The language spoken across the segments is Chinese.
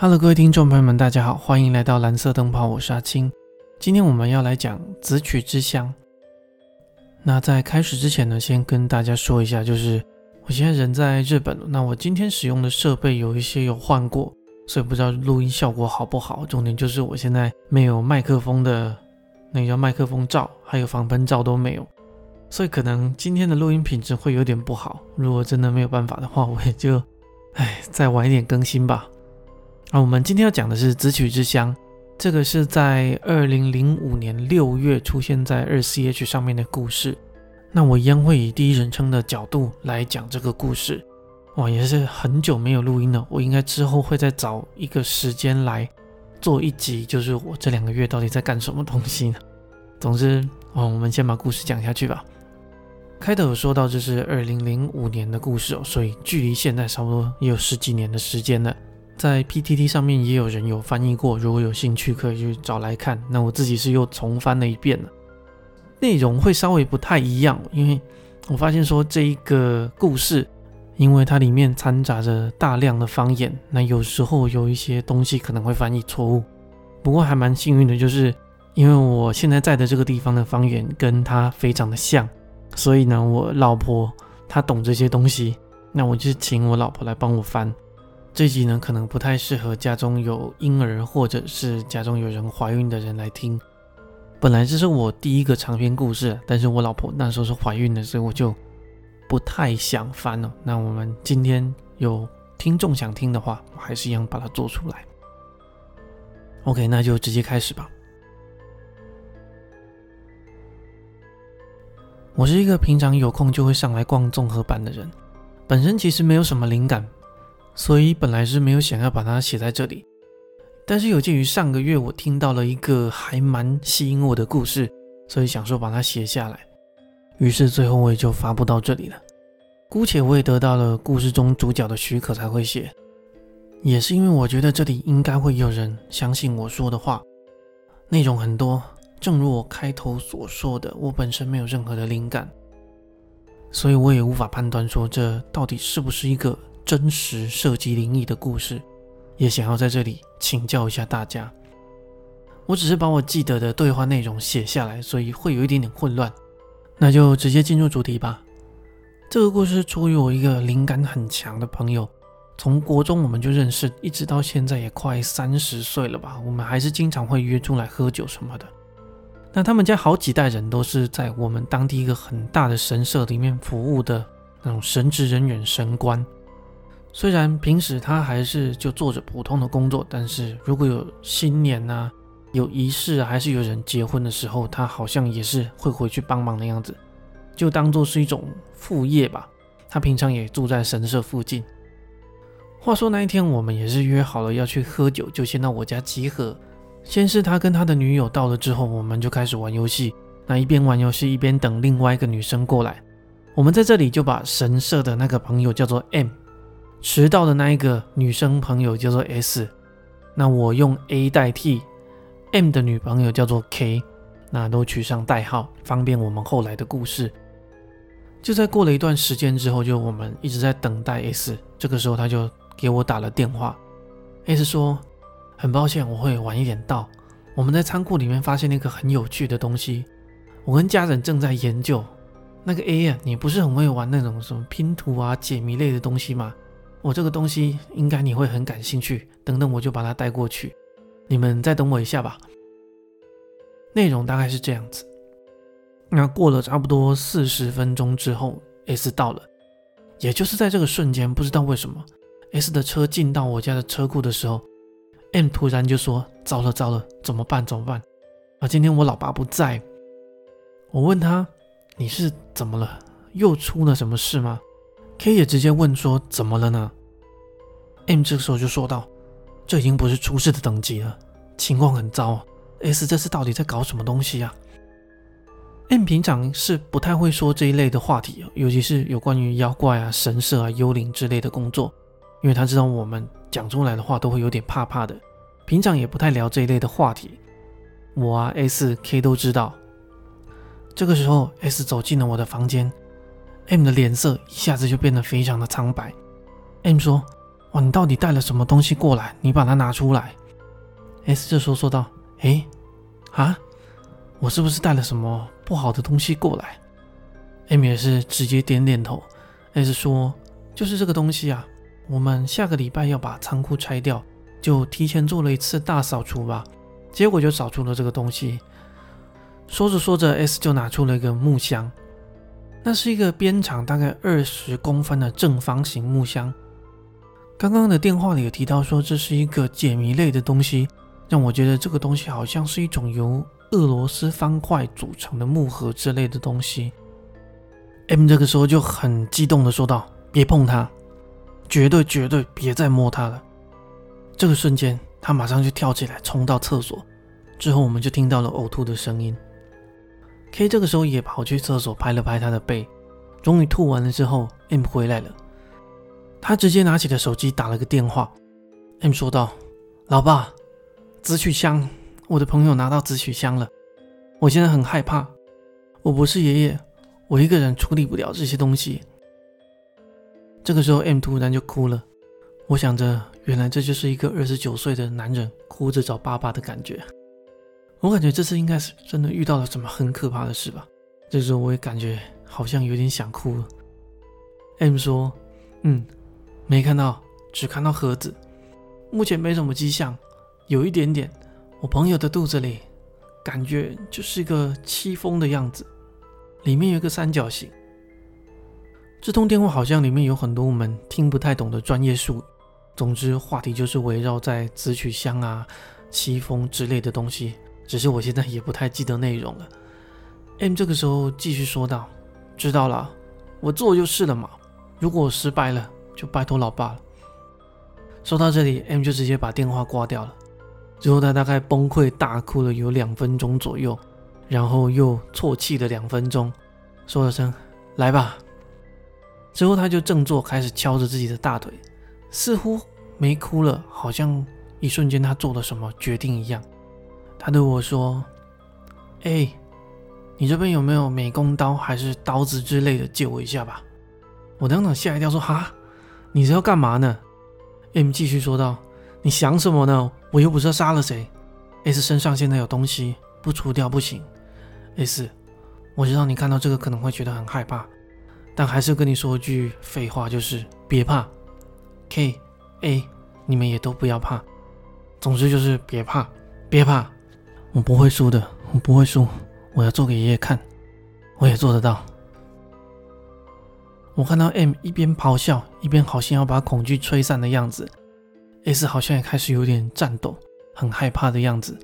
Hello，各位听众朋友们，大家好，欢迎来到蓝色灯泡，我是阿青。今天我们要来讲《子曲之乡》。那在开始之前呢，先跟大家说一下，就是我现在人在日本，那我今天使用的设备有一些有换过，所以不知道录音效果好不好。重点就是我现在没有麦克风的那个叫麦克风罩，还有防喷罩都没有，所以可能今天的录音品质会有点不好。如果真的没有办法的话，我也就唉再晚一点更新吧。啊，我们今天要讲的是《紫曲之乡》，这个是在二零零五年六月出现在二 CH 上面的故事。那我一样会以第一人称的角度来讲这个故事。哇，也是很久没有录音了，我应该之后会再找一个时间来做一集，就是我这两个月到底在干什么东西呢？总之，哦，我们先把故事讲下去吧。开头有说到这是二零零五年的故事哦，所以距离现在差不多也有十几年的时间了。在 PTT 上面也有人有翻译过，如果有兴趣可以去找来看。那我自己是又重翻了一遍了，内容会稍微不太一样，因为我发现说这一个故事，因为它里面掺杂着大量的方言，那有时候有一些东西可能会翻译错误。不过还蛮幸运的，就是因为我现在在的这个地方的方言跟它非常的像，所以呢，我老婆她懂这些东西，那我就请我老婆来帮我翻。这集呢，可能不太适合家中有婴儿或者是家中有人怀孕的人来听。本来这是我第一个长篇故事，但是我老婆那时候是怀孕的，所以我就不太想翻了。那我们今天有听众想听的话，我还是一样把它做出来。OK，那就直接开始吧。我是一个平常有空就会上来逛综合版的人，本身其实没有什么灵感。所以本来是没有想要把它写在这里，但是有鉴于上个月我听到了一个还蛮吸引我的故事，所以想说把它写下来。于是最后我也就发布到这里了。姑且我也得到了故事中主角的许可才会写，也是因为我觉得这里应该会有人相信我说的话。内容很多，正如我开头所说的，我本身没有任何的灵感，所以我也无法判断说这到底是不是一个。真实涉及灵异的故事，也想要在这里请教一下大家。我只是把我记得的对话内容写下来，所以会有一点点混乱。那就直接进入主题吧。这个故事出于我一个灵感很强的朋友，从国中我们就认识，一直到现在也快三十岁了吧。我们还是经常会约出来喝酒什么的。那他们家好几代人都是在我们当地一个很大的神社里面服务的那种神职人员、神官。虽然平时他还是就做着普通的工作，但是如果有新年呐、有仪式，还是有人结婚的时候，他好像也是会回去帮忙的样子，就当做是一种副业吧。他平常也住在神社附近。话说那一天，我们也是约好了要去喝酒，就先到我家集合。先是他跟他的女友到了之后，我们就开始玩游戏。那一边玩游戏一边等另外一个女生过来。我们在这里就把神社的那个朋友叫做 M。迟到的那一个女生朋友叫做 S，那我用 A 代替 M 的女朋友叫做 K，那都取上代号，方便我们后来的故事。就在过了一段时间之后，就我们一直在等待 S，这个时候他就给我打了电话。S 说：“很抱歉，我会晚一点到。我们在仓库里面发现了一个很有趣的东西，我跟家人正在研究。那个 A 啊，你不是很会玩那种什么拼图啊、解谜类的东西吗？”我这个东西应该你会很感兴趣，等等我就把它带过去。你们再等我一下吧。内容大概是这样子。那过了差不多四十分钟之后，S 到了，也就是在这个瞬间，不知道为什么，S 的车进到我家的车库的时候，M 突然就说：“糟了糟了，怎么办？怎么办？啊，今天我老爸不在。”我问他：“你是怎么了？又出了什么事吗？” K 也直接问说：“怎么了呢？”M 这个时候就说道：“这已经不是出事的等级了，情况很糟。S 这次到底在搞什么东西啊？”M 平常是不太会说这一类的话题，尤其是有关于妖怪啊、神社啊、幽灵之类的工作，因为他知道我们讲出来的话都会有点怕怕的，平常也不太聊这一类的话题。我啊，S、K 都知道。这个时候，S 走进了我的房间。M 的脸色一下子就变得非常的苍白。M 说：“哇，你到底带了什么东西过来？你把它拿出来。”S 这时候说道：“诶，啊，我是不是带了什么不好的东西过来？”M 也是直接点点头。S 说：“就是这个东西啊，我们下个礼拜要把仓库拆掉，就提前做了一次大扫除吧。结果就扫出了这个东西。”说着说着，S 就拿出了一个木箱，那是一个边长大概二十公分的正方形木箱。刚刚的电话里有提到说这是一个解谜类的东西，让我觉得这个东西好像是一种由俄罗斯方块组成的木盒之类的东西。M 这个时候就很激动的说道：“别碰它，绝对绝对别再摸它了！”这个瞬间，他马上就跳起来冲到厕所，之后我们就听到了呕吐的声音。K 这个时候也跑去厕所拍了拍他的背，终于吐完了之后，M 回来了。他直接拿起了手机打了个电话。M 说道：“老爸，紫曲香，我的朋友拿到紫曲香了。我现在很害怕，我不是爷爷，我一个人处理不了这些东西。”这个时候，M 突然就哭了。我想着，原来这就是一个二十九岁的男人哭着找爸爸的感觉。我感觉这次应该是真的遇到了什么很可怕的事吧。这时候我也感觉好像有点想哭了。M 说：“嗯，没看到，只看到盒子，目前没什么迹象。有一点点，我朋友的肚子里感觉就是一个戚风的样子，里面有一个三角形。这通电话好像里面有很多我们听不太懂的专业术语。总之，话题就是围绕在紫曲香啊、戚风之类的东西。”只是我现在也不太记得内容了。M 这个时候继续说道：“知道了，我做就是了嘛。如果我失败了，就拜托老爸了。”说到这里，M 就直接把电话挂掉了。之后他大概崩溃大哭了有两分钟左右，然后又啜泣了两分钟，说了声“来吧”。之后他就振作，开始敲着自己的大腿，似乎没哭了，好像一瞬间他做了什么决定一样。他对我说：“哎，你这边有没有美工刀还是刀子之类的，借我一下吧。”我当场吓一跳，说：“哈，你是要干嘛呢？”M 继续说道：“你想什么呢？我又不是要杀了谁。S 身上现在有东西，不除掉不行。S，我知道你看到这个可能会觉得很害怕，但还是跟你说一句废话，就是别怕。K、A，你们也都不要怕。总之就是别怕，别怕。”我不会输的，我不会输。我要做给爷爷看，我也做得到。我看到 M 一边咆哮，一边好像要把恐惧吹散的样子，S 好像也开始有点颤抖，很害怕的样子。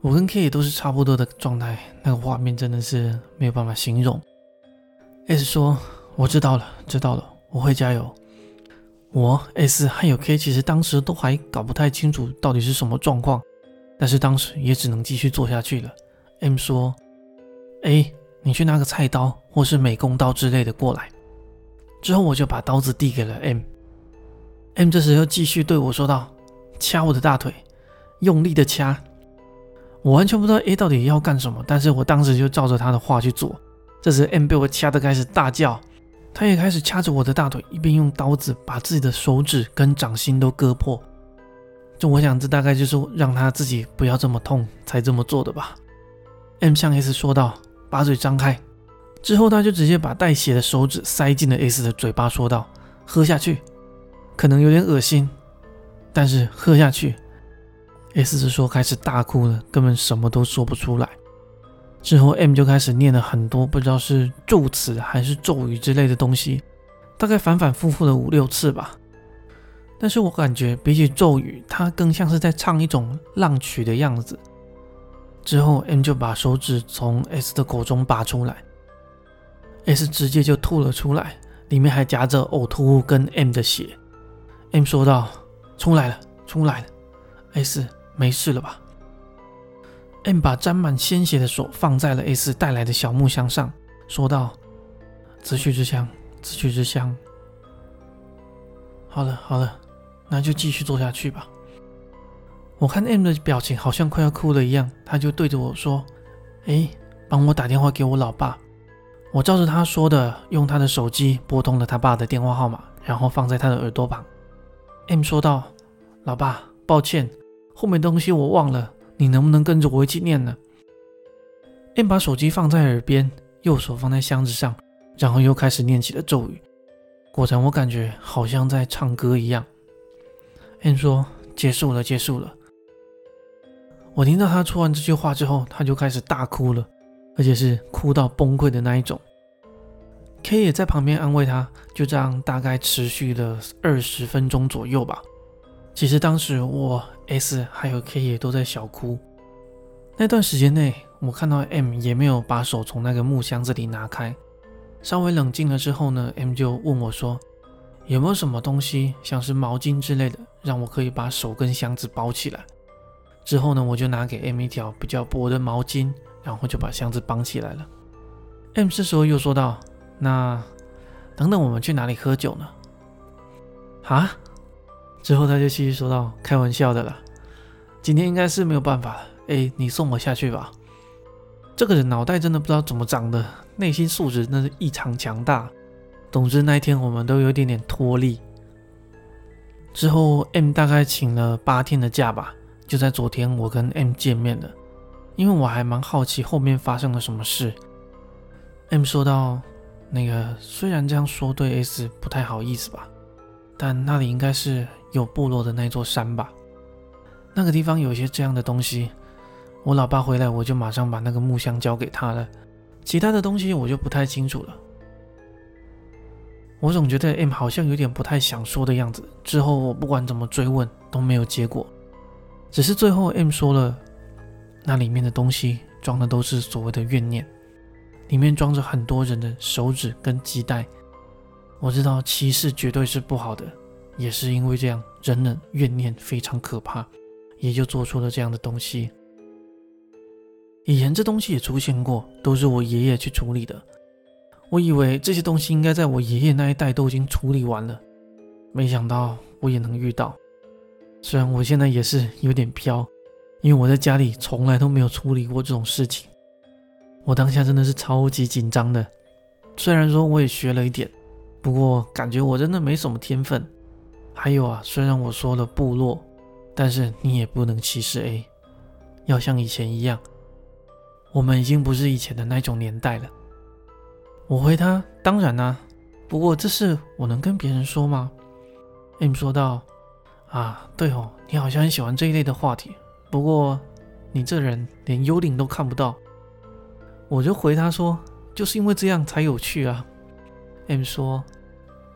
我跟 K 也都是差不多的状态，那个画面真的是没有办法形容。S 说：“我知道了，知道了，我会加油。”我 S 还有 K 其实当时都还搞不太清楚到底是什么状况。但是当时也只能继续做下去了。M 说：“A，你去拿个菜刀或是美工刀之类的过来。”之后我就把刀子递给了 M。M 这时又继续对我说道：“掐我的大腿，用力的掐。”我完全不知道 A 到底要干什么，但是我当时就照着他的话去做。这时 M 被我掐的开始大叫，他也开始掐着我的大腿，一边用刀子把自己的手指跟掌心都割破。就我想，这大概就是让他自己不要这么痛才这么做的吧。M 向 S 说道：“把嘴张开。”之后他就直接把带血的手指塞进了 S 的嘴巴，说道：“喝下去，可能有点恶心，但是喝下去。”S 是说开始大哭了，根本什么都说不出来。之后 M 就开始念了很多不知道是咒词还是咒语之类的东西，大概反反复复的五六次吧。但是我感觉比起咒语，它更像是在唱一种浪曲的样子。之后，M 就把手指从 S 的口中拔出来，S 直接就吐了出来，里面还夹着呕吐物跟 M 的血。M 说道：“出来了，出来了，S 没事了吧？”M 把沾满鲜血的手放在了 S 带来的小木箱上，说道：“自取之香，自取之香。好了，好了。”那就继续做下去吧。我看 M 的表情好像快要哭了一样，他就对着我说：“哎，帮我打电话给我老爸。”我照着他说的，用他的手机拨通了他爸的电话号码，然后放在他的耳朵旁。M 说道：“老爸，抱歉，后面东西我忘了，你能不能跟着我一起念呢？”M 把手机放在耳边，右手放在箱子上，然后又开始念起了咒语。果然，我感觉好像在唱歌一样。M 说：“结束了，结束了。”我听到他说完这句话之后，他就开始大哭了，而且是哭到崩溃的那一种。K 也在旁边安慰他，就这样大概持续了二十分钟左右吧。其实当时我 S 还有 K 也都在小哭。那段时间内，我看到 M 也没有把手从那个木箱子里拿开。稍微冷静了之后呢，M 就问我说：“有没有什么东西，像是毛巾之类的，让我可以把手跟箱子包起来？”之后呢，我就拿给 M 一条比较薄的毛巾，然后就把箱子绑起来了。M 这时候又说道：“那等等，我们去哪里喝酒呢？”啊？之后他就继续说道：“开玩笑的了，今天应该是没有办法了。哎，你送我下去吧。”这个人脑袋真的不知道怎么长的，内心素质那是异常强大。总之那一天我们都有点点脱力。之后 M 大概请了八天的假吧。就在昨天，我跟 M 见面了，因为我还蛮好奇后面发生了什么事。M 说道：“那个虽然这样说对 S 不太好意思吧，但那里应该是有部落的那座山吧？那个地方有一些这样的东西。我老爸回来，我就马上把那个木箱交给他了，其他的东西我就不太清楚了。我总觉得 M 好像有点不太想说的样子。之后我不管怎么追问都没有结果。”只是最后，M 说了，那里面的东西装的都是所谓的怨念，里面装着很多人的手指跟脐带。我知道歧视绝对是不好的，也是因为这样，人的怨念非常可怕，也就做出了这样的东西。以前这东西也出现过，都是我爷爷去处理的。我以为这些东西应该在我爷爷那一代都已经处理完了，没想到我也能遇到。虽然我现在也是有点飘，因为我在家里从来都没有处理过这种事情，我当下真的是超级紧张的。虽然说我也学了一点，不过感觉我真的没什么天分。还有啊，虽然我说了部落，但是你也不能歧视 A，要像以前一样，我们已经不是以前的那种年代了。我回他，当然啦，不过这事我能跟别人说吗？M 说道。啊，对哦，你好像很喜欢这一类的话题。不过，你这人连幽灵都看不到。我就回他说，就是因为这样才有趣啊。M 说，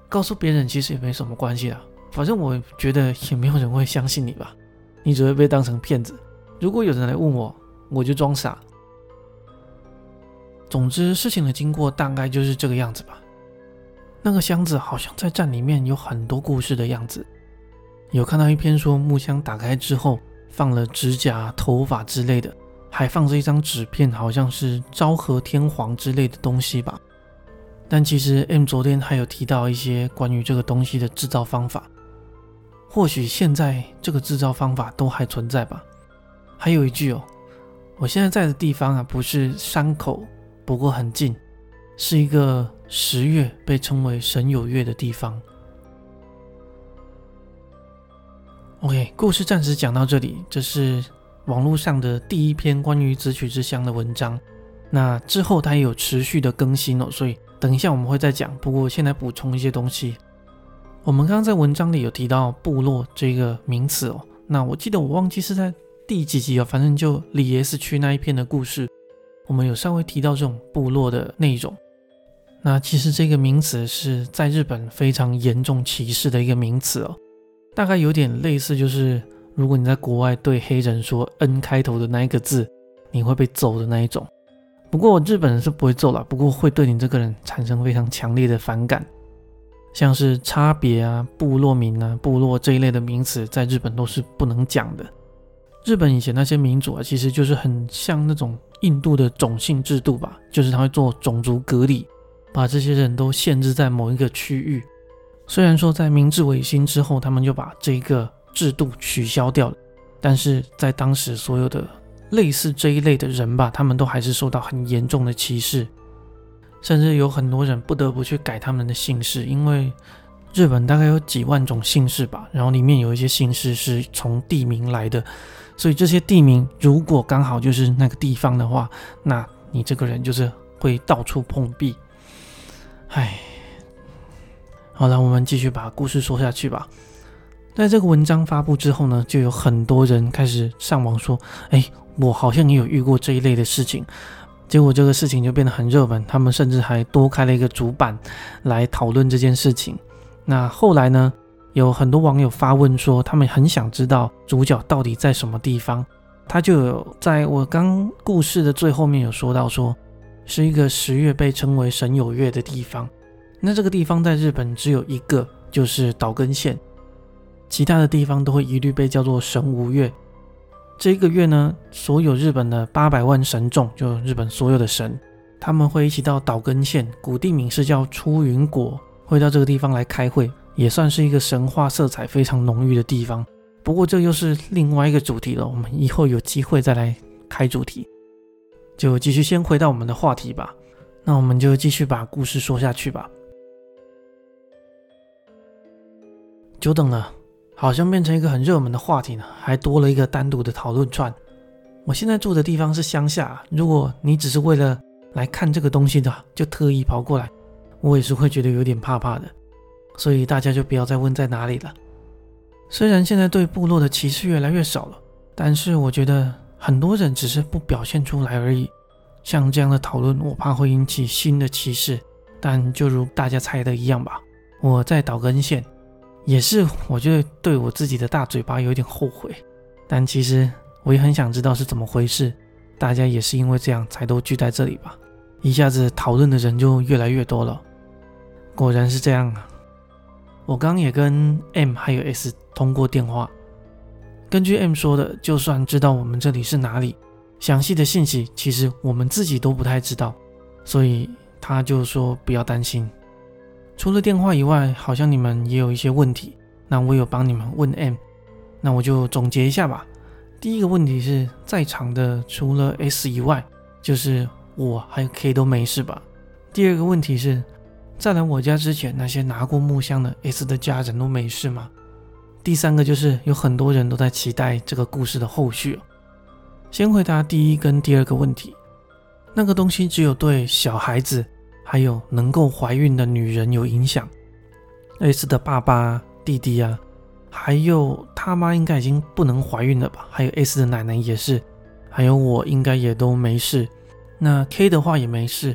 告诉别人其实也没什么关系啊，反正我觉得也没有人会相信你吧，你只会被当成骗子。如果有人来问我，我就装傻。总之，事情的经过大概就是这个样子吧。那个箱子好像在站里面有很多故事的样子。有看到一篇说木箱打开之后放了指甲、头发之类的，还放着一张纸片，好像是昭和天皇之类的东西吧。但其实 M 昨天还有提到一些关于这个东西的制造方法，或许现在这个制造方法都还存在吧。还有一句哦，我现在在的地方啊，不是山口，不过很近，是一个十月被称为神有月的地方。OK，故事暂时讲到这里。这是网络上的第一篇关于紫曲之乡的文章。那之后它也有持续的更新哦，所以等一下我们会再讲。不过现在补充一些东西。我们刚刚在文章里有提到“部落”这个名词哦。那我记得我忘记是在第几集哦，反正就里耶斯区那一篇的故事，我们有稍微提到这种部落的那一种。那其实这个名词是在日本非常严重歧视的一个名词哦。大概有点类似，就是如果你在国外对黑人说 N 开头的那一个字，你会被揍的那一种。不过日本人是不会揍了，不过会对你这个人产生非常强烈的反感。像是差别啊、部落名啊、部落这一类的名词，在日本都是不能讲的。日本以前那些民主啊，其实就是很像那种印度的种姓制度吧，就是他会做种族隔离，把这些人都限制在某一个区域。虽然说在明治维新之后，他们就把这个制度取消掉了，但是在当时所有的类似这一类的人吧，他们都还是受到很严重的歧视，甚至有很多人不得不去改他们的姓氏，因为日本大概有几万种姓氏吧，然后里面有一些姓氏是从地名来的，所以这些地名如果刚好就是那个地方的话，那你这个人就是会到处碰壁。唉，好了，我们继续把故事说下去吧。在这个文章发布之后呢，就有很多人开始上网说：“哎，我好像也有遇过这一类的事情。”结果这个事情就变得很热门，他们甚至还多开了一个主板来讨论这件事情。那后来呢，有很多网友发问说，他们很想知道主角到底在什么地方。他就有在我刚故事的最后面有说到，说是一个十月被称为神有月的地方。那这个地方在日本只有一个，就是岛根县。其他的地方都会一律被叫做神无月。这个月呢，所有日本的八百万神众，就日本所有的神，他们会一起到岛根县，古地名是叫出云国，会到这个地方来开会，也算是一个神话色彩非常浓郁的地方。不过这又是另外一个主题了，我们以后有机会再来开主题。就继续先回到我们的话题吧。那我们就继续把故事说下去吧。久等了。好像变成一个很热门的话题呢，还多了一个单独的讨论串。我现在住的地方是乡下，如果你只是为了来看这个东西的，就特意跑过来，我也是会觉得有点怕怕的。所以大家就不要再问在哪里了。虽然现在对部落的歧视越来越少了，但是我觉得很多人只是不表现出来而已。像这样的讨论，我怕会引起新的歧视。但就如大家猜的一样吧，我在岛根县。也是，我觉得对我自己的大嘴巴有点后悔，但其实我也很想知道是怎么回事。大家也是因为这样才都聚在这里吧？一下子讨论的人就越来越多了。果然是这样啊！我刚也跟 M 还有 S 通过电话，根据 M 说的，就算知道我们这里是哪里，详细的信息其实我们自己都不太知道，所以他就说不要担心。除了电话以外，好像你们也有一些问题。那我有帮你们问 M，那我就总结一下吧。第一个问题是在场的除了 S 以外，就是我还有 K 都没事吧？第二个问题是，在来我家之前那些拿过木箱的 S 的家人都没事吗？第三个就是有很多人都在期待这个故事的后续。先回答第一跟第二个问题，那个东西只有对小孩子。还有能够怀孕的女人有影响，S 的爸爸、弟弟啊，还有他妈应该已经不能怀孕了吧？还有 S 的奶奶也是，还有我应该也都没事。那 K 的话也没事。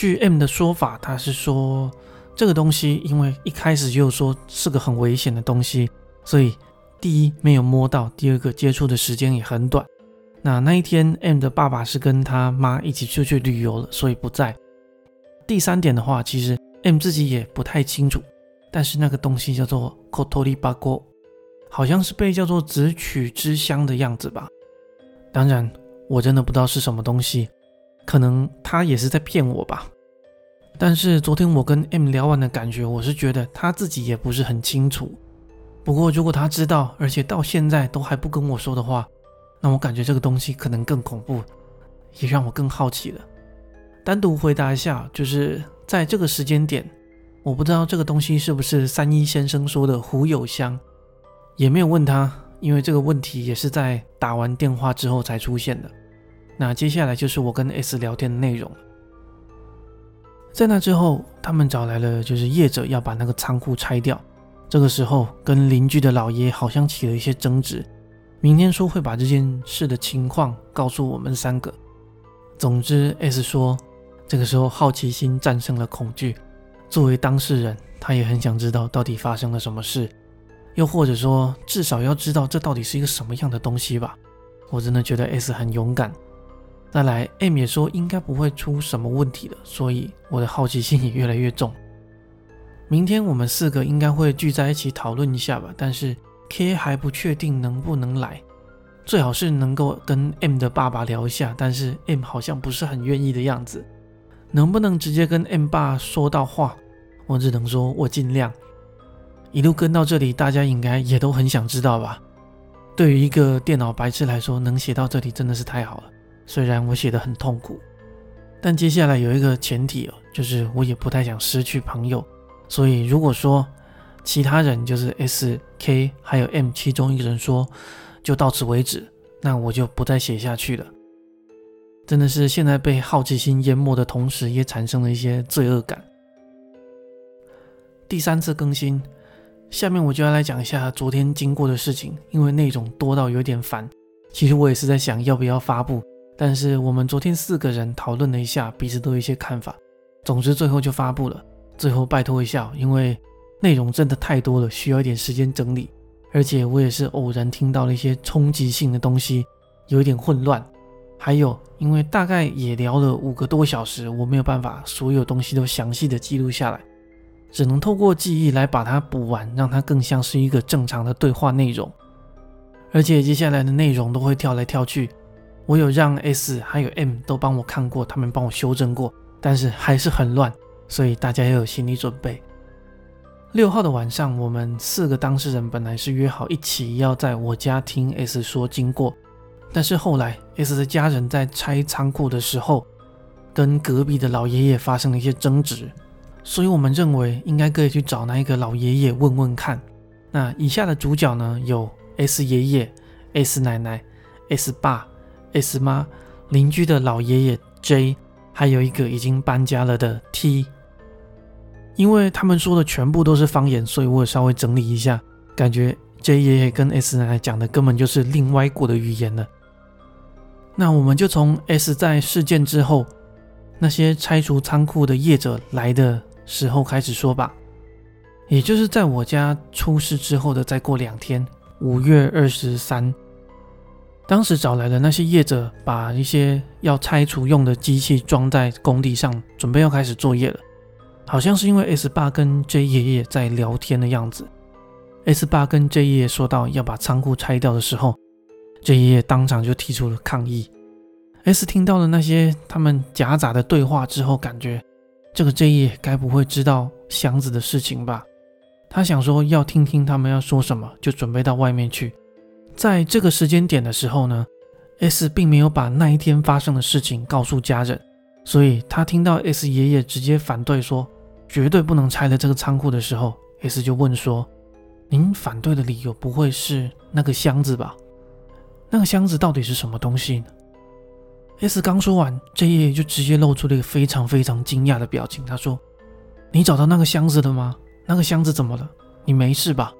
据 M 的说法，他是说这个东西因为一开始就说是个很危险的东西，所以第一没有摸到，第二个接触的时间也很短。那那一天 M 的爸爸是跟他妈一起出去旅游了，所以不在。第三点的话，其实 M 自己也不太清楚，但是那个东西叫做 Kotori Bago，好像是被叫做紫曲之香的样子吧。当然，我真的不知道是什么东西，可能他也是在骗我吧。但是昨天我跟 M 聊完的感觉，我是觉得他自己也不是很清楚。不过如果他知道，而且到现在都还不跟我说的话，那我感觉这个东西可能更恐怖，也让我更好奇了。单独回答一下，就是在这个时间点，我不知道这个东西是不是三一先生说的胡有香，也没有问他，因为这个问题也是在打完电话之后才出现的。那接下来就是我跟 S 聊天的内容在那之后，他们找来了就是业者要把那个仓库拆掉。这个时候跟邻居的老爷好像起了一些争执，明天说会把这件事的情况告诉我们三个。总之，S 说。这个时候，好奇心战胜了恐惧。作为当事人，他也很想知道到底发生了什么事，又或者说，至少要知道这到底是一个什么样的东西吧。我真的觉得 S 很勇敢。再来，M 也说应该不会出什么问题的，所以我的好奇心也越来越重。明天我们四个应该会聚在一起讨论一下吧，但是 K 还不确定能不能来，最好是能够跟 M 的爸爸聊一下，但是 M 好像不是很愿意的样子。能不能直接跟 M 爸说到话？我只能说，我尽量。一路跟到这里，大家应该也都很想知道吧？对于一个电脑白痴来说，能写到这里真的是太好了。虽然我写的很痛苦，但接下来有一个前提哦，就是我也不太想失去朋友。所以如果说其他人就是 S、K 还有 M 其中一个人说就到此为止，那我就不再写下去了。真的是现在被好奇心淹没的同时，也产生了一些罪恶感。第三次更新，下面我就要来讲一下昨天经过的事情，因为内容多到有点烦。其实我也是在想要不要发布，但是我们昨天四个人讨论了一下，彼此都有一些看法，总之最后就发布了。最后拜托一下，因为内容真的太多了，需要一点时间整理，而且我也是偶然听到了一些冲击性的东西，有一点混乱。还有，因为大概也聊了五个多小时，我没有办法所有东西都详细的记录下来，只能透过记忆来把它补完，让它更像是一个正常的对话内容。而且接下来的内容都会跳来跳去，我有让 S 还有 M 都帮我看过，他们帮我修正过，但是还是很乱，所以大家要有心理准备。六号的晚上，我们四个当事人本来是约好一起要在我家听 S 说经过。但是后来，S 的家人在拆仓库的时候，跟隔壁的老爷爷发生了一些争执，所以我们认为应该可以去找那一个老爷爷问问看。那以下的主角呢，有 S 爷爷、S 奶奶、S 爸、S 妈、邻居的老爷爷 J，还有一个已经搬家了的 T。因为他们说的全部都是方言，所以我也稍微整理一下，感觉 J 爷爷跟 S 奶奶讲的根本就是另外国的语言了。那我们就从 S 在事件之后那些拆除仓库的业者来的时候开始说吧，也就是在我家出事之后的再过两天，五月二十三，当时找来的那些业者把一些要拆除用的机器装在工地上，准备要开始作业了。好像是因为 S 爸跟 J 爷爷在聊天的样子，S 爸跟 J 爷爷说到要把仓库拆掉的时候。J 爷爷当场就提出了抗议。S 听到了那些他们夹杂的对话之后，感觉这个 J 爷该不会知道箱子的事情吧？他想说要听听他们要说什么，就准备到外面去。在这个时间点的时候呢，S 并没有把那一天发生的事情告诉家人，所以他听到 S 爷爷直接反对说绝对不能拆了这个仓库的时候，S 就问说：“您反对的理由不会是那个箱子吧？”那个箱子到底是什么东西呢？S 刚说完，J 爷爷就直接露出了一个非常非常惊讶的表情。他说：“你找到那个箱子了吗？那个箱子怎么了？你没事吧？”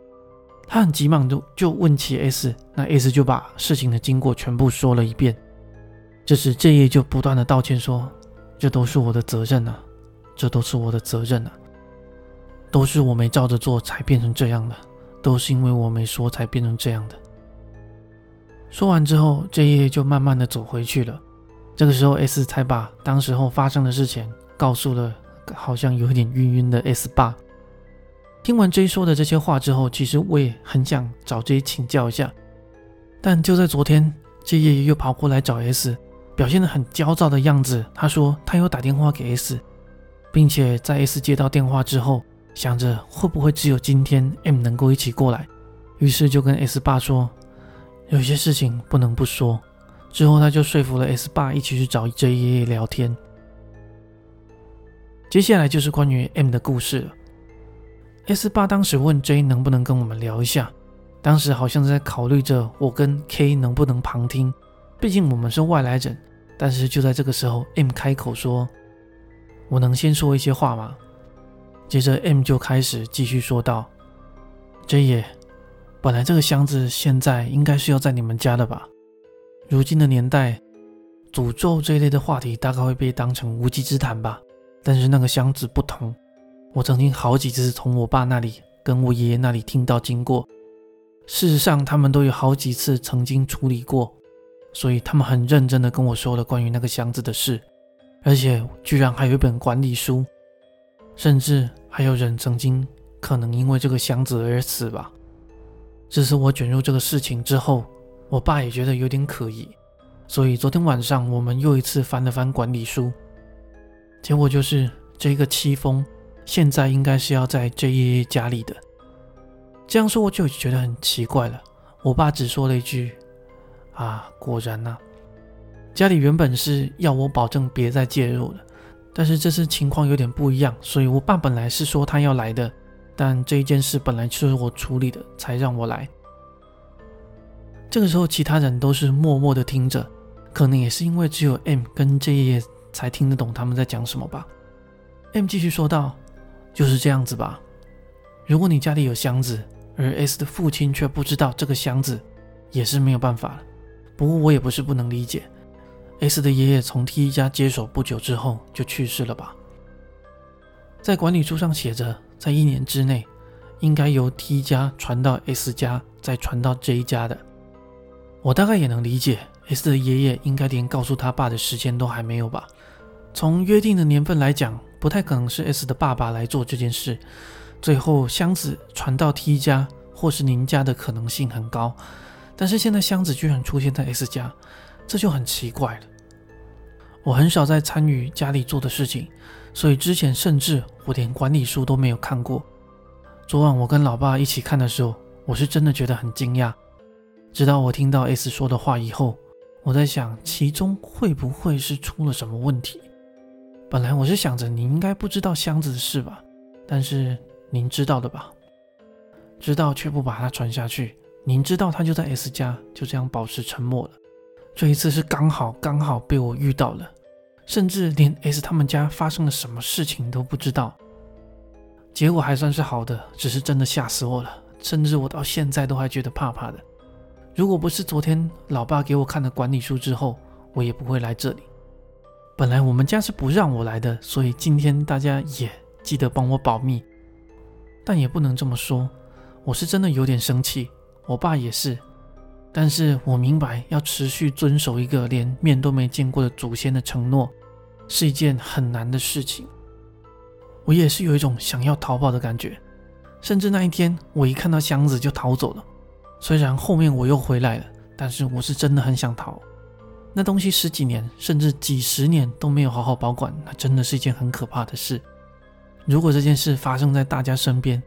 他很急忙就就问起 S，那 S 就把事情的经过全部说了一遍。这时 J 爷就不断的道歉说：“这都是我的责任啊，这都是我的责任啊，都是我没照着做才变成这样的，都是因为我没说才变成这样的。”说完之后，J 爷爷就慢慢的走回去了。这个时候，S 才把当时候发生的事情告诉了好像有点晕晕的 S 爸。听完 J 说的这些话之后，其实我也很想找 J 请教一下。但就在昨天，J 爷爷又跑过来找 S，表现得很焦躁的样子。他说他有打电话给 S，并且在 S 接到电话之后，想着会不会只有今天 M 能够一起过来，于是就跟 S 爸说。有些事情不能不说。之后，他就说服了 S 爸一起去找 J 爷爷聊天。接下来就是关于 M 的故事了。S 八当时问 J 能不能跟我们聊一下，当时好像在考虑着我跟 K 能不能旁听，毕竟我们是外来人。但是就在这个时候，M 开口说：“我能先说一些话吗？”接着 M 就开始继续说道：“J 爷。”本来这个箱子现在应该是要在你们家的吧？如今的年代，诅咒这一类的话题大概会被当成无稽之谈吧。但是那个箱子不同，我曾经好几次从我爸那里跟我爷爷那里听到经过。事实上，他们都有好几次曾经处理过，所以他们很认真的跟我说了关于那个箱子的事，而且居然还有一本管理书，甚至还有人曾经可能因为这个箱子而死吧。这是我卷入这个事情之后，我爸也觉得有点可疑，所以昨天晚上我们又一次翻了翻管理书，结果就是这个七封现在应该是要在 J 爷爷家里的。这样说我就觉得很奇怪了。我爸只说了一句：“啊，果然呐，家里原本是要我保证别再介入的，但是这次情况有点不一样，所以我爸本来是说他要来的。”但这一件事本来是我处理的，才让我来。这个时候，其他人都是默默的听着，可能也是因为只有 M 跟 J 爷爷才听得懂他们在讲什么吧。M 继续说道：“就是这样子吧。如果你家里有箱子，而 S 的父亲却不知道这个箱子，也是没有办法了。不过我也不是不能理解，S 的爷爷从 T 家接手不久之后就去世了吧？在管理书上写着。”在一年之内，应该由 T 家传到 S 家，再传到 J 家的。我大概也能理解，S 的爷爷应该连告诉他爸的时间都还没有吧。从约定的年份来讲，不太可能是 S 的爸爸来做这件事。最后箱子传到 T 家或是您家的可能性很高，但是现在箱子居然出现在 S 家，这就很奇怪了。我很少在参与家里做的事情。所以之前甚至我连管理书都没有看过。昨晚我跟老爸一起看的时候，我是真的觉得很惊讶。直到我听到 S 说的话以后，我在想其中会不会是出了什么问题。本来我是想着你应该不知道箱子的事吧，但是您知道的吧？知道却不把它传下去，您知道他就在 S 家，就这样保持沉默了。这一次是刚好刚好被我遇到了。甚至连 S 他们家发生了什么事情都不知道，结果还算是好的，只是真的吓死我了，甚至我到现在都还觉得怕怕的。如果不是昨天老爸给我看了管理书之后，我也不会来这里。本来我们家是不让我来的，所以今天大家也记得帮我保密。但也不能这么说，我是真的有点生气，我爸也是。但是我明白要持续遵守一个连面都没见过的祖先的承诺。是一件很难的事情，我也是有一种想要逃跑的感觉，甚至那一天我一看到箱子就逃走了。虽然后面我又回来了，但是我是真的很想逃。那东西十几年甚至几十年都没有好好保管，那真的是一件很可怕的事。如果这件事发生在大家身边，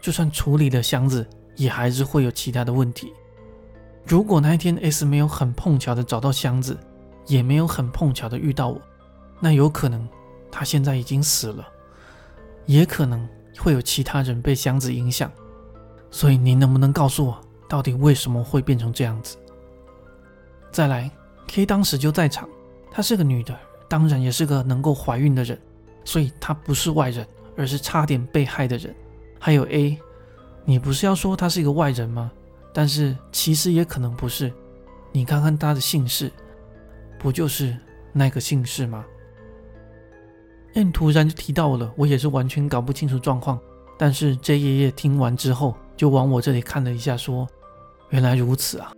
就算处理了箱子，也还是会有其他的问题。如果那一天 S 没有很碰巧的找到箱子，也没有很碰巧的遇到我。那有可能他现在已经死了，也可能会有其他人被箱子影响，所以你能不能告诉我，到底为什么会变成这样子？再来，K 当时就在场，她是个女的，当然也是个能够怀孕的人，所以她不是外人，而是差点被害的人。还有 A，你不是要说她是一个外人吗？但是其实也可能不是，你看看她的姓氏，不就是那个姓氏吗？N 突然就提到了，我也是完全搞不清楚状况。但是 J 爷爷听完之后，就往我这里看了一下，说：“原来如此啊。”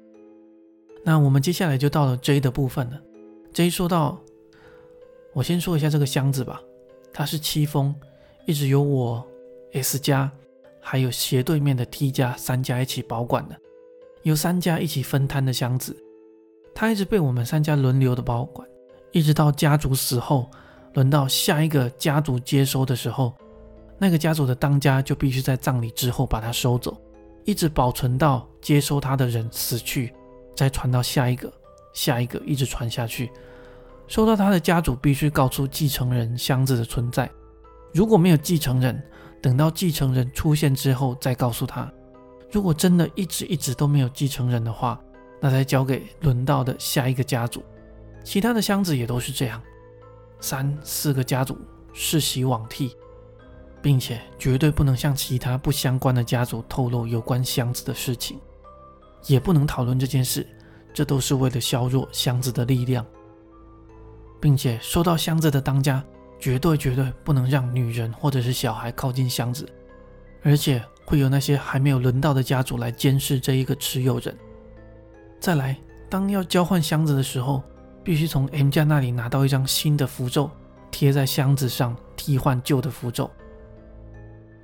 那我们接下来就到了 J 的部分了。J 说到：“我先说一下这个箱子吧，它是七封，一直由我 S 家还有斜对面的 T 家三家一起保管的，由三家一起分摊的箱子。它一直被我们三家轮流的保管，一直到家族死后。”轮到下一个家族接收的时候，那个家族的当家就必须在葬礼之后把它收走，一直保存到接收他的人死去，再传到下一个、下一个，一直传下去。收到他的家族必须告诉继承人箱子的存在，如果没有继承人，等到继承人出现之后再告诉他。如果真的一直一直都没有继承人的话，那再交给轮到的下一个家族。其他的箱子也都是这样。三四个家族世袭罔替，并且绝对不能向其他不相关的家族透露有关箱子的事情，也不能讨论这件事，这都是为了削弱箱子的力量，并且收到箱子的当家绝对绝对不能让女人或者是小孩靠近箱子，而且会有那些还没有轮到的家族来监视这一个持有人。再来，当要交换箱子的时候。必须从 M 家那里拿到一张新的符咒，贴在箱子上替换旧的符咒。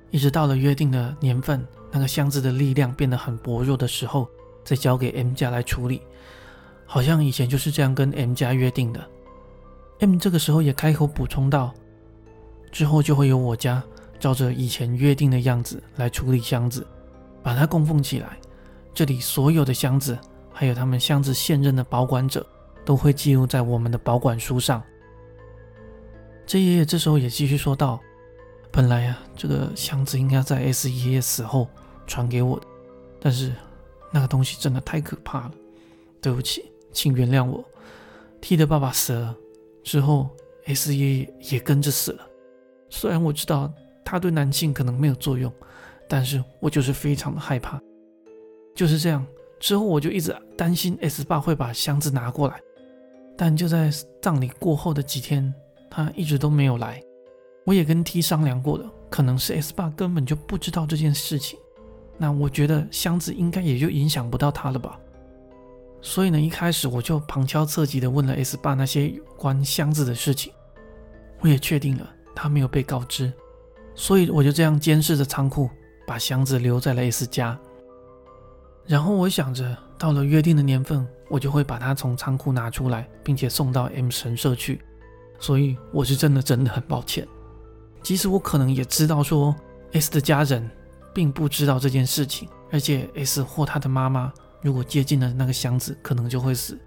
一直到了约定的年份，那个箱子的力量变得很薄弱的时候，再交给 M 家来处理。好像以前就是这样跟 M 家约定的。M 这个时候也开口补充道：“之后就会由我家照着以前约定的样子来处理箱子，把它供奉起来。这里所有的箱子，还有他们箱子现任的保管者。”都会记录在我们的保管书上。这爷爷这时候也继续说道：“本来呀，这个箱子应该在 S 爷爷死后传给我的，但是那个东西真的太可怕了。对不起，请原谅我。T 的爸爸死了之后，S 爷爷也跟着死了。虽然我知道他对男性可能没有作用，但是我就是非常的害怕。就是这样，之后我就一直担心 S 爸会把箱子拿过来，但就在葬礼过后的几天，他一直都没有来。我也跟 T 商量过了，可能是 S 爸根本就不知道这件事情。那我觉得箱子应该也就影响不到他了吧。所以呢，一开始我就旁敲侧击的问了 S 爸那些有关箱子的事情。我也确定了他没有被告知，所以我就这样监视着仓库，把箱子留在了 S 家。然后我想着，到了约定的年份，我就会把它从仓库拿出来，并且送到 M 神社去。所以我是真的真的很抱歉。即使我可能也知道，说 S 的家人并不知道这件事情，而且 S 或他的妈妈如果接近了那个箱子，可能就会死。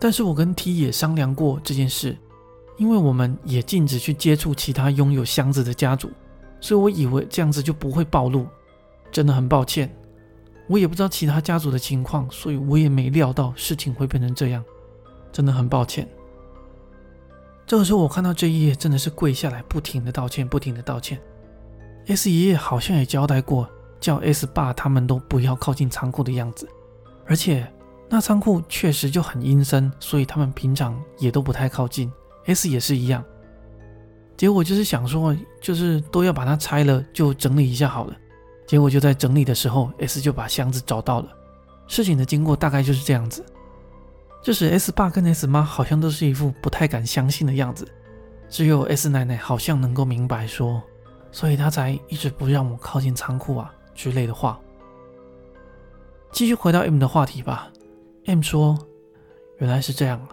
但是我跟 T 也商量过这件事，因为我们也禁止去接触其他拥有箱子的家族，所以我以为这样子就不会暴露。真的很抱歉，我也不知道其他家族的情况，所以我也没料到事情会变成这样，真的很抱歉。这个时候，我看到这一页真的是跪下来，不停的道歉，不停的道歉。S 爷爷好像也交代过，叫 S 爸他们都不要靠近仓库的样子，而且那仓库确实就很阴森，所以他们平常也都不太靠近。S 也是一样。结果就是想说，就是都要把它拆了，就整理一下好了。结果就在整理的时候，S 就把箱子找到了。事情的经过大概就是这样子。这时，S 爸跟 S 妈好像都是一副不太敢相信的样子，只有 S 奶奶好像能够明白说，所以他才一直不让我靠近仓库啊之类的话。继续回到 M 的话题吧。M 说：“原来是这样啊，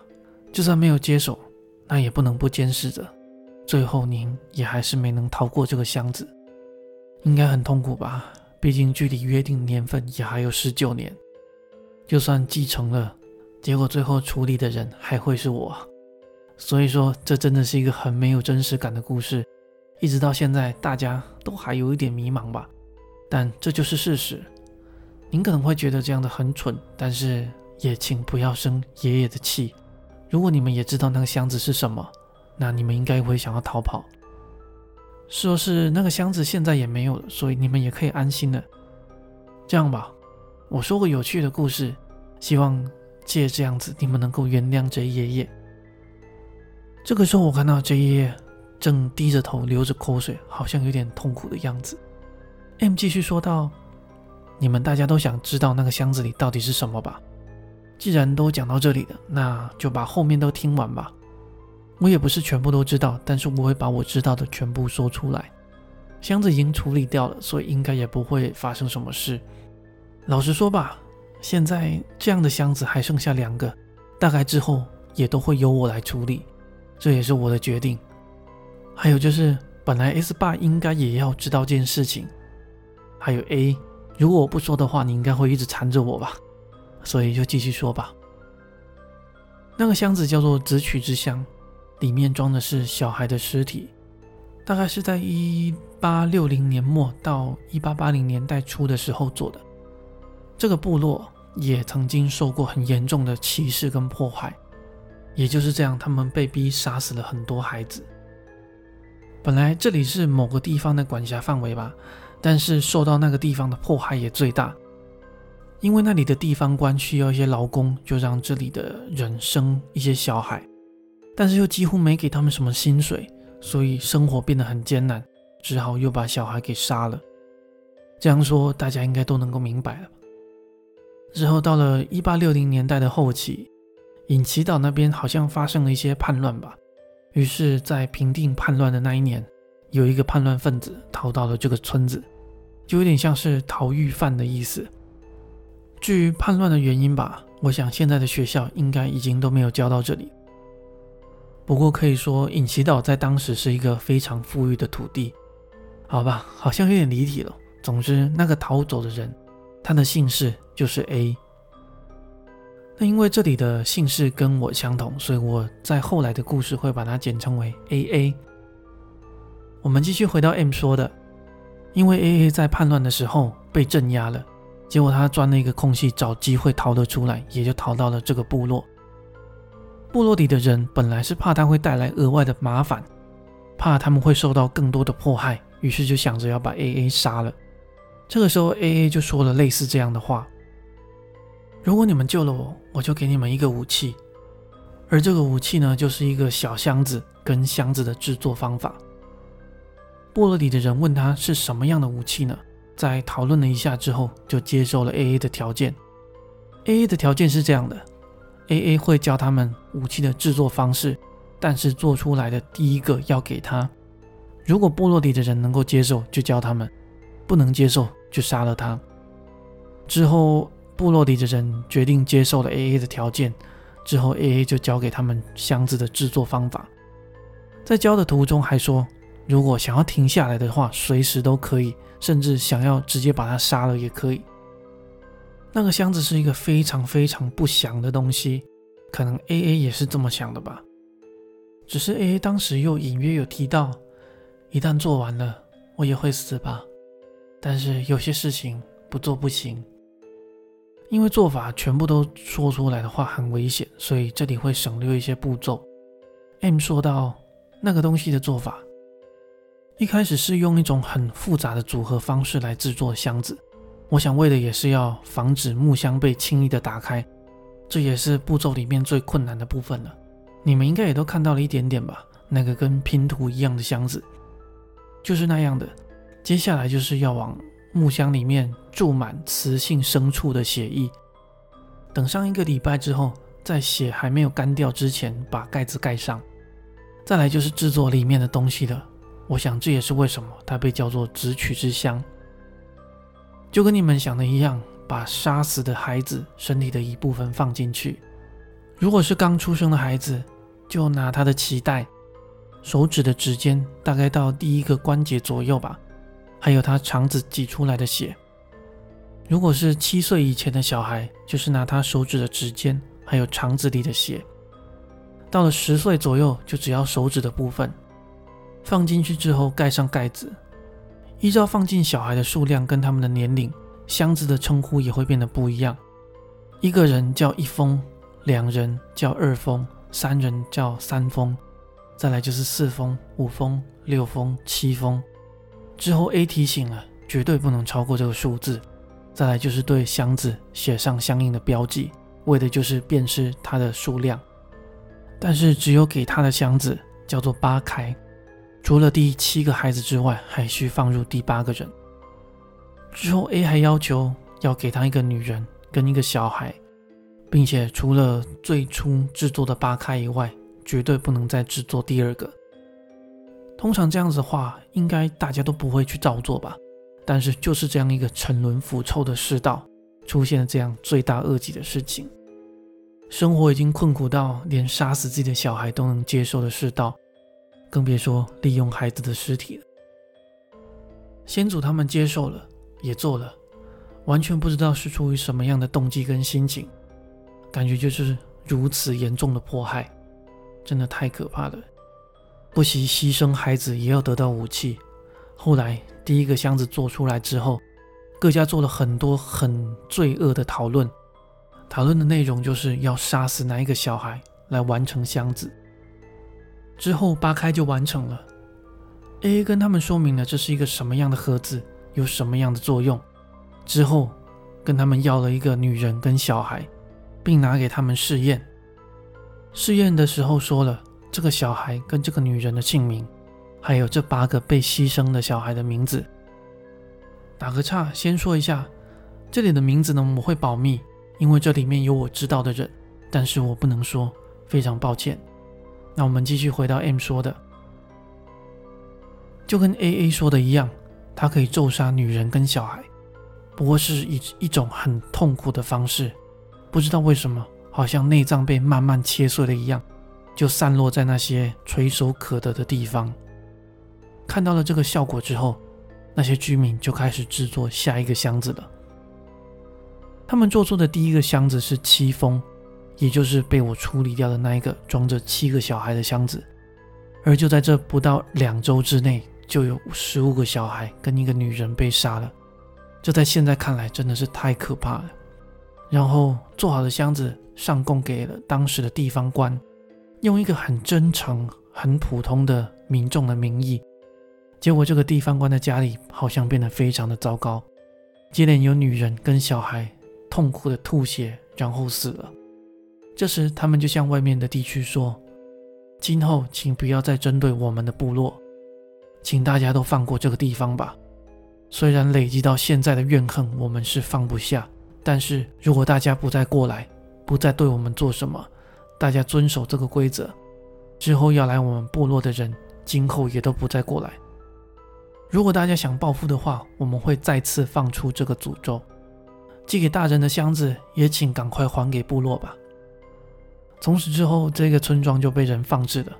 就算没有接手，那也不能不监视着。最后您也还是没能逃过这个箱子，应该很痛苦吧？毕竟距离约定年份也还有十九年，就算继承了。”结果最后处理的人还会是我，所以说这真的是一个很没有真实感的故事，一直到现在大家都还有一点迷茫吧。但这就是事实。您可能会觉得这样的很蠢，但是也请不要生爷爷的气。如果你们也知道那个箱子是什么，那你们应该会想要逃跑。说是那个箱子现在也没有了，所以你们也可以安心了。这样吧，我说个有趣的故事，希望。借这样子，你们能够原谅 J 爷爷。这个时候，我看到 J 爷爷正低着头流着口水，好像有点痛苦的样子。M 继续说道：“你们大家都想知道那个箱子里到底是什么吧？既然都讲到这里了，那就把后面都听完吧。我也不是全部都知道，但是我会把我知道的全部说出来。箱子已经处理掉了，所以应该也不会发生什么事。老实说吧。”现在这样的箱子还剩下两个，大概之后也都会由我来处理，这也是我的决定。还有就是，本来 S 爸应该也要知道这件事情。还有 A，如果我不说的话，你应该会一直缠着我吧？所以就继续说吧。那个箱子叫做直取之箱，里面装的是小孩的尸体，大概是在一八六零年末到一八八零年代初的时候做的。这个部落。也曾经受过很严重的歧视跟迫害，也就是这样，他们被逼杀死了很多孩子。本来这里是某个地方的管辖范围吧，但是受到那个地方的迫害也最大，因为那里的地方官需要一些劳工，就让这里的人生一些小孩，但是又几乎没给他们什么薪水，所以生活变得很艰难，只好又把小孩给杀了。这样说大家应该都能够明白了。之后到了一八六零年代的后期，隐岐岛那边好像发生了一些叛乱吧。于是，在平定叛乱的那一年，有一个叛乱分子逃到了这个村子，就有点像是逃狱犯的意思。至于叛乱的原因吧，我想现在的学校应该已经都没有教到这里。不过可以说，隐岐岛在当时是一个非常富裕的土地。好吧，好像有点离题了。总之，那个逃走的人。他的姓氏就是 A。那因为这里的姓氏跟我相同，所以我在后来的故事会把它简称为 A A。我们继续回到 M 说的，因为 A A 在叛乱的时候被镇压了，结果他钻了一个空隙，找机会逃了出来，也就逃到了这个部落。部落里的人本来是怕他会带来额外的麻烦，怕他们会受到更多的迫害，于是就想着要把 A A 杀了。这个时候 A A 就说了类似这样的话：“如果你们救了我，我就给你们一个武器，而这个武器呢，就是一个小箱子跟箱子的制作方法。”部落里的人问他是什么样的武器呢？在讨论了一下之后，就接受了 A A 的条件。A A 的条件是这样的。A A 会教他们武器的制作方式，但是做出来的第一个要给他。如果部落里的人能够接受，就教他们；不能接受，就杀了他。之后，部落里的人决定接受了 A A 的条件。之后，A A 就交给他们箱子的制作方法。在教的途中还说，如果想要停下来的话，随时都可以，甚至想要直接把他杀了也可以。那个箱子是一个非常非常不祥的东西，可能 A A 也是这么想的吧。只是 A A 当时又隐约有提到，一旦做完了，我也会死吧。但是有些事情不做不行，因为做法全部都说出来的话很危险，所以这里会省略一些步骤。M 说到那个东西的做法，一开始是用一种很复杂的组合方式来制作箱子。我想为的也是要防止木箱被轻易的打开，这也是步骤里面最困难的部分了。你们应该也都看到了一点点吧？那个跟拼图一样的箱子，就是那样的。接下来就是要往木箱里面注满雌性牲畜的血液，等上一个礼拜之后，在血还没有干掉之前把盖子盖上。再来就是制作里面的东西了。我想这也是为什么它被叫做直取之箱。就跟你们想的一样，把杀死的孩子身体的一部分放进去。如果是刚出生的孩子，就拿他的脐带、手指的指尖，大概到第一个关节左右吧，还有他肠子挤出来的血。如果是七岁以前的小孩，就是拿他手指的指尖，还有肠子里的血。到了十岁左右，就只要手指的部分放进去之后，盖上盖子。依照放进小孩的数量跟他们的年龄，箱子的称呼也会变得不一样。一个人叫一封，两人叫二封，三人叫三封，再来就是四封、五封、六封、七封。之后 A 提醒了，绝对不能超过这个数字。再来就是对箱子写上相应的标记，为的就是辨识它的数量。但是只有给他的箱子叫做八开。除了第七个孩子之外，还需放入第八个人。之后，A 还要求要给他一个女人跟一个小孩，并且除了最初制作的八开以外，绝对不能再制作第二个。通常这样子的话，应该大家都不会去照做吧？但是就是这样一个沉沦腐臭的世道，出现了这样罪大恶极的事情，生活已经困苦到连杀死自己的小孩都能接受的世道。更别说利用孩子的尸体了。先祖他们接受了，也做了，完全不知道是出于什么样的动机跟心情，感觉就是如此严重的迫害，真的太可怕了。不惜牺牲孩子也要得到武器。后来第一个箱子做出来之后，各家做了很多很罪恶的讨论，讨论的内容就是要杀死哪一个小孩来完成箱子。之后扒开就完成了。A 跟他们说明了这是一个什么样的盒子，有什么样的作用。之后跟他们要了一个女人跟小孩，并拿给他们试验。试验的时候说了这个小孩跟这个女人的姓名，还有这八个被牺牲的小孩的名字。打个岔，先说一下，这里的名字呢我会保密，因为这里面有我知道的人，但是我不能说，非常抱歉。那我们继续回到 M 说的，就跟 A A 说的一样，他可以咒杀女人跟小孩，不过是以一种很痛苦的方式，不知道为什么，好像内脏被慢慢切碎了一样，就散落在那些垂手可得的地方。看到了这个效果之后，那些居民就开始制作下一个箱子了。他们做出的第一个箱子是七封。也就是被我处理掉的那一个装着七个小孩的箱子，而就在这不到两周之内，就有十五个小孩跟一个女人被杀了，这在现在看来真的是太可怕了。然后做好的箱子上供给了当时的地方官，用一个很真诚、很普通的民众的名义，结果这个地方官的家里好像变得非常的糟糕，接连有女人跟小孩痛苦的吐血，然后死了。这时他们就向外面的地区说：“今后请不要再针对我们的部落。”请大家都放过这个地方吧。虽然累积到现在的怨恨，我们是放不下，但是如果大家不再过来，不再对我们做什么，大家遵守这个规则，之后要来我们部落的人，今后也都不再过来。如果大家想报复的话，我们会再次放出这个诅咒。寄给大人的箱子，也请赶快还给部落吧。从此之后，这个村庄就被人放置了。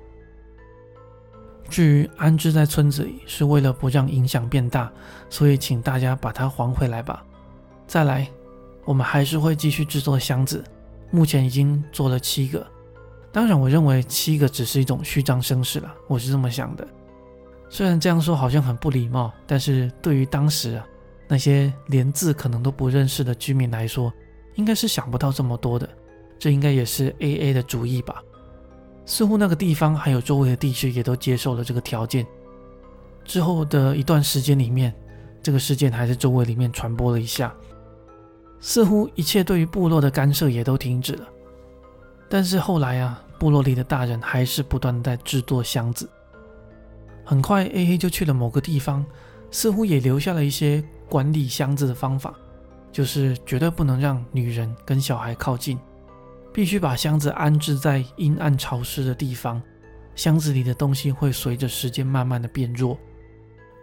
至于安置在村子里，是为了不让影响变大，所以请大家把它还回来吧。再来，我们还是会继续制作箱子，目前已经做了七个。当然，我认为七个只是一种虚张声势了，我是这么想的。虽然这样说好像很不礼貌，但是对于当时啊那些连字可能都不认识的居民来说，应该是想不到这么多的。这应该也是 A A 的主意吧。似乎那个地方还有周围的地区也都接受了这个条件。之后的一段时间里面，这个事件还在周围里面传播了一下。似乎一切对于部落的干涉也都停止了。但是后来啊，部落里的大人还是不断在制作箱子。很快，A A 就去了某个地方，似乎也留下了一些管理箱子的方法，就是绝对不能让女人跟小孩靠近。必须把箱子安置在阴暗潮湿的地方，箱子里的东西会随着时间慢慢的变弱。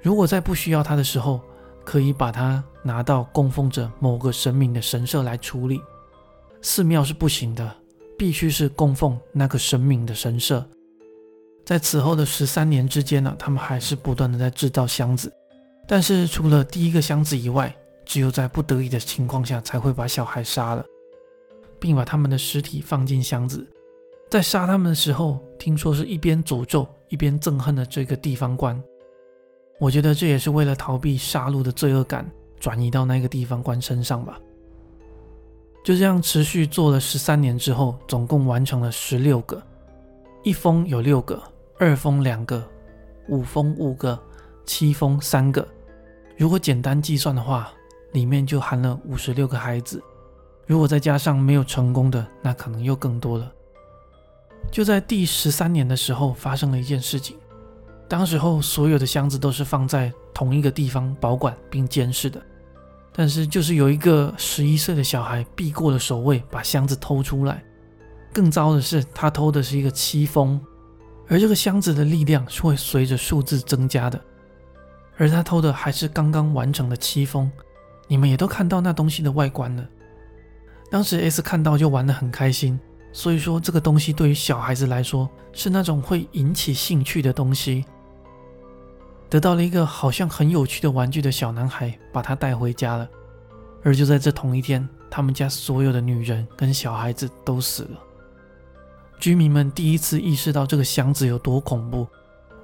如果在不需要它的时候，可以把它拿到供奉着某个神明的神社来处理。寺庙是不行的，必须是供奉那个神明的神社。在此后的十三年之间呢，他们还是不断的在制造箱子，但是除了第一个箱子以外，只有在不得已的情况下才会把小孩杀了。并把他们的尸体放进箱子，在杀他们的时候，听说是一边诅咒一边憎恨的这个地方官。我觉得这也是为了逃避杀戮的罪恶感，转移到那个地方官身上吧。就这样持续做了十三年之后，总共完成了十六个。一封有六个，二封两个，五封五个，七封三个。如果简单计算的话，里面就含了五十六个孩子。如果再加上没有成功的，那可能又更多了。就在第十三年的时候，发生了一件事情。当时候所有的箱子都是放在同一个地方保管并监视的，但是就是有一个十一岁的小孩避过了守卫，把箱子偷出来。更糟的是，他偷的是一个七封，而这个箱子的力量是会随着数字增加的，而他偷的还是刚刚完成的七封。你们也都看到那东西的外观了。当时 S 看到就玩得很开心，所以说这个东西对于小孩子来说是那种会引起兴趣的东西。得到了一个好像很有趣的玩具的小男孩，把他带回家了。而就在这同一天，他们家所有的女人跟小孩子都死了。居民们第一次意识到这个箱子有多恐怖。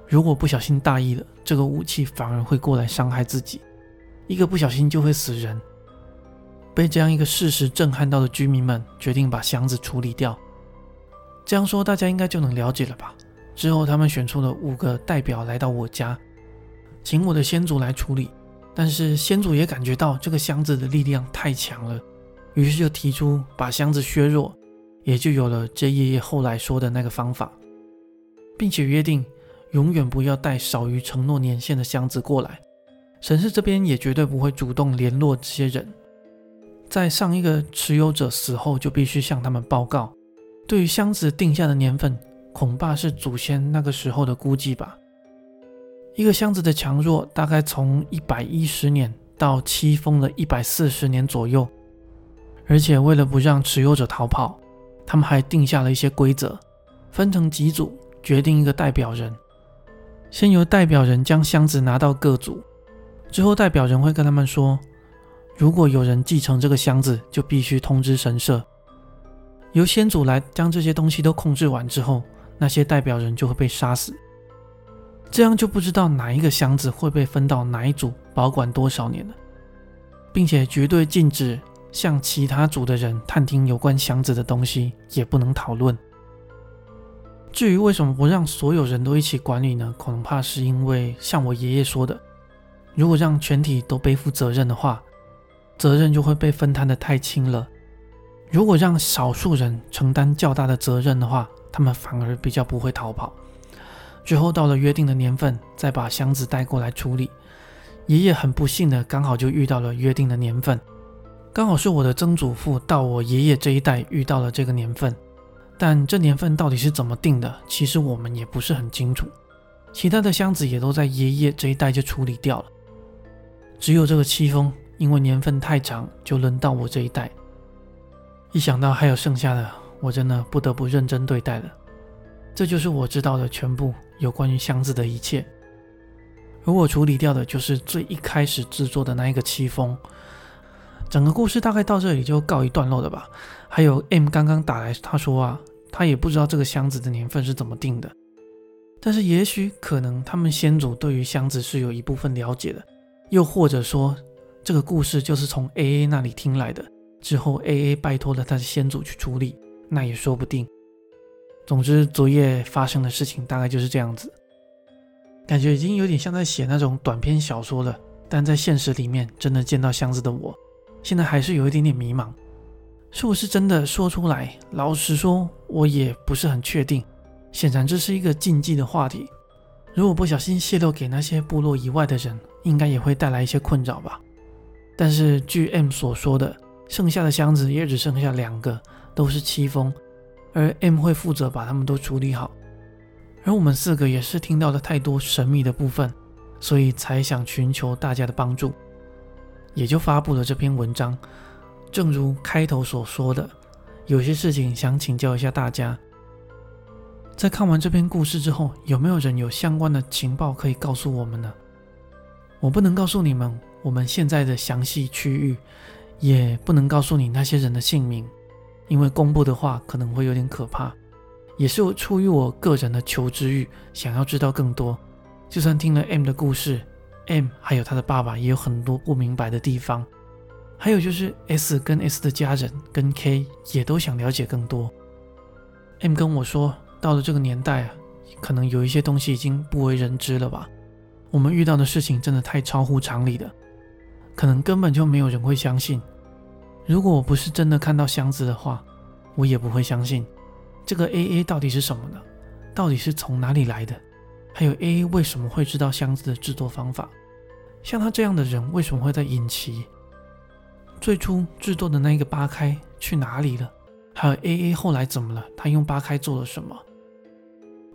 如果不小心大意了，这个武器反而会过来伤害自己，一个不小心就会死人。被这样一个事实震撼到的居民们决定把箱子处理掉。这样说大家应该就能了解了吧？之后他们选出了五个代表来到我家，请我的先祖来处理。但是先祖也感觉到这个箱子的力量太强了，于是就提出把箱子削弱，也就有了 J 爷爷后来说的那个方法，并且约定永远不要带少于承诺年限的箱子过来。神社这边也绝对不会主动联络这些人。在上一个持有者死后，就必须向他们报告。对于箱子定下的年份，恐怕是祖先那个时候的估计吧。一个箱子的强弱大概从一百一十年到七封的一百四十年左右。而且为了不让持有者逃跑，他们还定下了一些规则，分成几组，决定一个代表人。先由代表人将箱子拿到各组，之后代表人会跟他们说。如果有人继承这个箱子，就必须通知神社，由先祖来将这些东西都控制完之后，那些代表人就会被杀死。这样就不知道哪一个箱子会被分到哪一组保管多少年了，并且绝对禁止向其他组的人探听有关箱子的东西，也不能讨论。至于为什么不让所有人都一起管理呢？恐怕是因为像我爷爷说的，如果让全体都背负责任的话，责任就会被分摊的太轻了。如果让少数人承担较大的责任的话，他们反而比较不会逃跑。最后到了约定的年份，再把箱子带过来处理。爷爷很不幸的，刚好就遇到了约定的年份，刚好是我的曾祖父到我爷爷这一代遇到了这个年份。但这年份到底是怎么定的，其实我们也不是很清楚。其他的箱子也都在爷爷这一代就处理掉了，只有这个七封，因为年份太长，就轮到我这一代。一想到还有剩下的，我真的不得不认真对待了。这就是我知道的全部有关于箱子的一切，而我处理掉的就是最一开始制作的那一个七封。整个故事大概到这里就告一段落了吧。还有 M 刚刚打来，他说啊，他也不知道这个箱子的年份是怎么定的，但是也许可能他们先祖对于箱子是有一部分了解的，又或者说这个故事就是从 AA 那里听来的，之后 AA 拜托了他的先祖去处理，那也说不定。总之，昨夜发生的事情大概就是这样子，感觉已经有点像在写那种短篇小说了。但在现实里面，真的见到箱子的我，现在还是有一点点迷茫，是不是真的说出来？老实说，我也不是很确定。显然，这是一个禁忌的话题，如果不小心泄露给那些部落以外的人，应该也会带来一些困扰吧。但是，据 M 所说的，剩下的箱子也只剩下两个，都是七封。而 M 会负责把他们都处理好，而我们四个也是听到了太多神秘的部分，所以才想寻求大家的帮助，也就发布了这篇文章。正如开头所说的，有些事情想请教一下大家。在看完这篇故事之后，有没有人有相关的情报可以告诉我们呢？我不能告诉你们我们现在的详细区域，也不能告诉你那些人的姓名。因为公布的话可能会有点可怕，也是出于我个人的求知欲，想要知道更多。就算听了 M 的故事，M 还有他的爸爸也有很多不明白的地方，还有就是 S 跟 S 的家人跟 K 也都想了解更多。M 跟我说，到了这个年代啊，可能有一些东西已经不为人知了吧。我们遇到的事情真的太超乎常理了，可能根本就没有人会相信。如果我不是真的看到箱子的话，我也不会相信这个 A A 到底是什么呢？到底是从哪里来的？还有 A A 为什么会知道箱子的制作方法？像他这样的人为什么会在引旗？最初制作的那个八开去哪里了？还有 A A 后来怎么了？他用八开做了什么？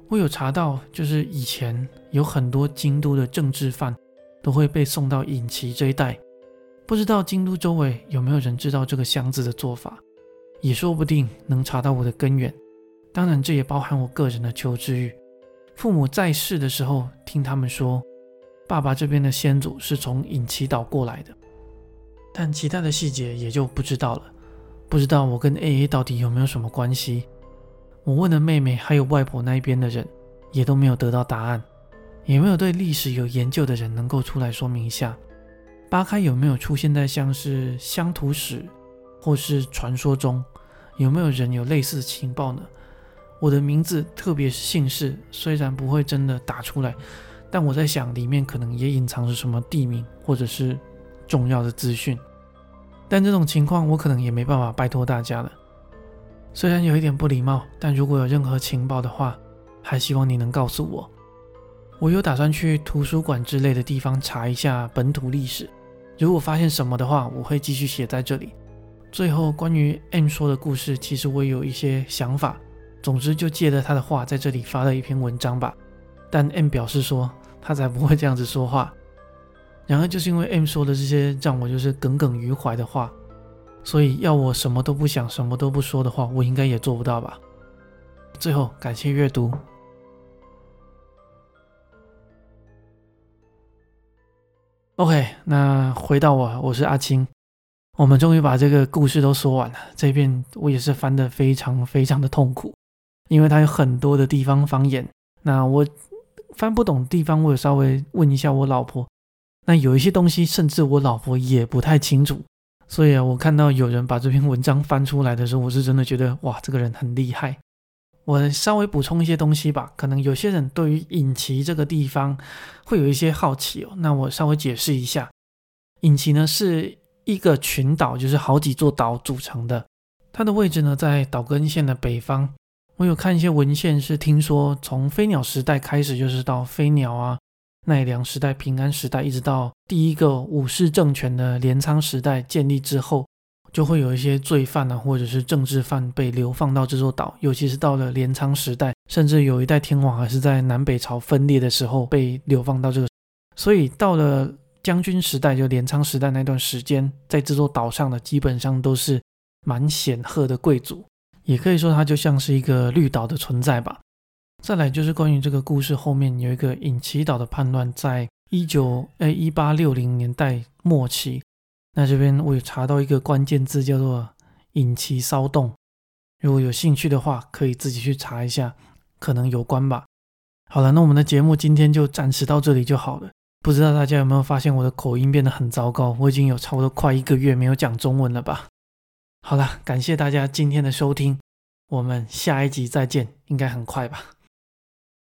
我有查到，就是以前有很多京都的政治犯都会被送到引旗这一带。不知道京都周围有没有人知道这个箱子的做法，也说不定能查到我的根源。当然，这也包含我个人的求知欲。父母在世的时候，听他们说，爸爸这边的先祖是从隐岐岛过来的，但其他的细节也就不知道了。不知道我跟 A A 到底有没有什么关系？我问了妹妹还有外婆那一边的人，也都没有得到答案。也没有对历史有研究的人能够出来说明一下？八开有没有出现在像是乡土史或是传说中？有没有人有类似的情报呢？我的名字，特别是姓氏，虽然不会真的打出来，但我在想里面可能也隐藏着什么地名或者是重要的资讯。但这种情况我可能也没办法拜托大家了。虽然有一点不礼貌，但如果有任何情报的话，还希望你能告诉我。我有打算去图书馆之类的地方查一下本土历史。如果发现什么的话，我会继续写在这里。最后，关于 M 说的故事，其实我有一些想法。总之，就借着他的话，在这里发了一篇文章吧。但 M 表示说，他才不会这样子说话。然而，就是因为 M 说的这些让我就是耿耿于怀的话，所以要我什么都不想、什么都不说的话，我应该也做不到吧。最后，感谢阅读。OK，那回到我，我是阿青。我们终于把这个故事都说完了。这边我也是翻得非常非常的痛苦，因为它有很多的地方方言。那我翻不懂地方，我有稍微问一下我老婆。那有一些东西，甚至我老婆也不太清楚。所以啊，我看到有人把这篇文章翻出来的时候，我是真的觉得哇，这个人很厉害。我稍微补充一些东西吧，可能有些人对于隐岐这个地方会有一些好奇哦。那我稍微解释一下，隐岐呢是一个群岛，就是好几座岛组成的。它的位置呢在岛根县的北方。我有看一些文献，是听说从飞鸟时代开始，就是到飞鸟啊、奈良时代、平安时代，一直到第一个武士政权的镰仓时代建立之后，就会有一些罪犯啊，或者是政治犯被流放到这座岛。尤其是到了镰仓时代，甚至有一代天皇还是在南北朝分裂的时候被流放到这个。所以到了将军时代，就镰仓时代那段时间，在这座岛上的基本上都是蛮显赫的贵族。也可以说它就像是一个绿岛的存在吧。再来就是关于这个故事后面有一个隐岐岛的叛乱，在一九诶一八六零年代末期。那这边我有查到一个关键字叫做隐岐骚动，如果有兴趣的话，可以自己去查一下，可能有关吧。好了，那我们的节目今天就暂时到这里就好了。不知道大家有没有发现我的口音变得很糟糕？我已经有差不多快一个月没有讲中文了吧。好了，感谢大家今天的收听，我们下一集再见，应该很快吧。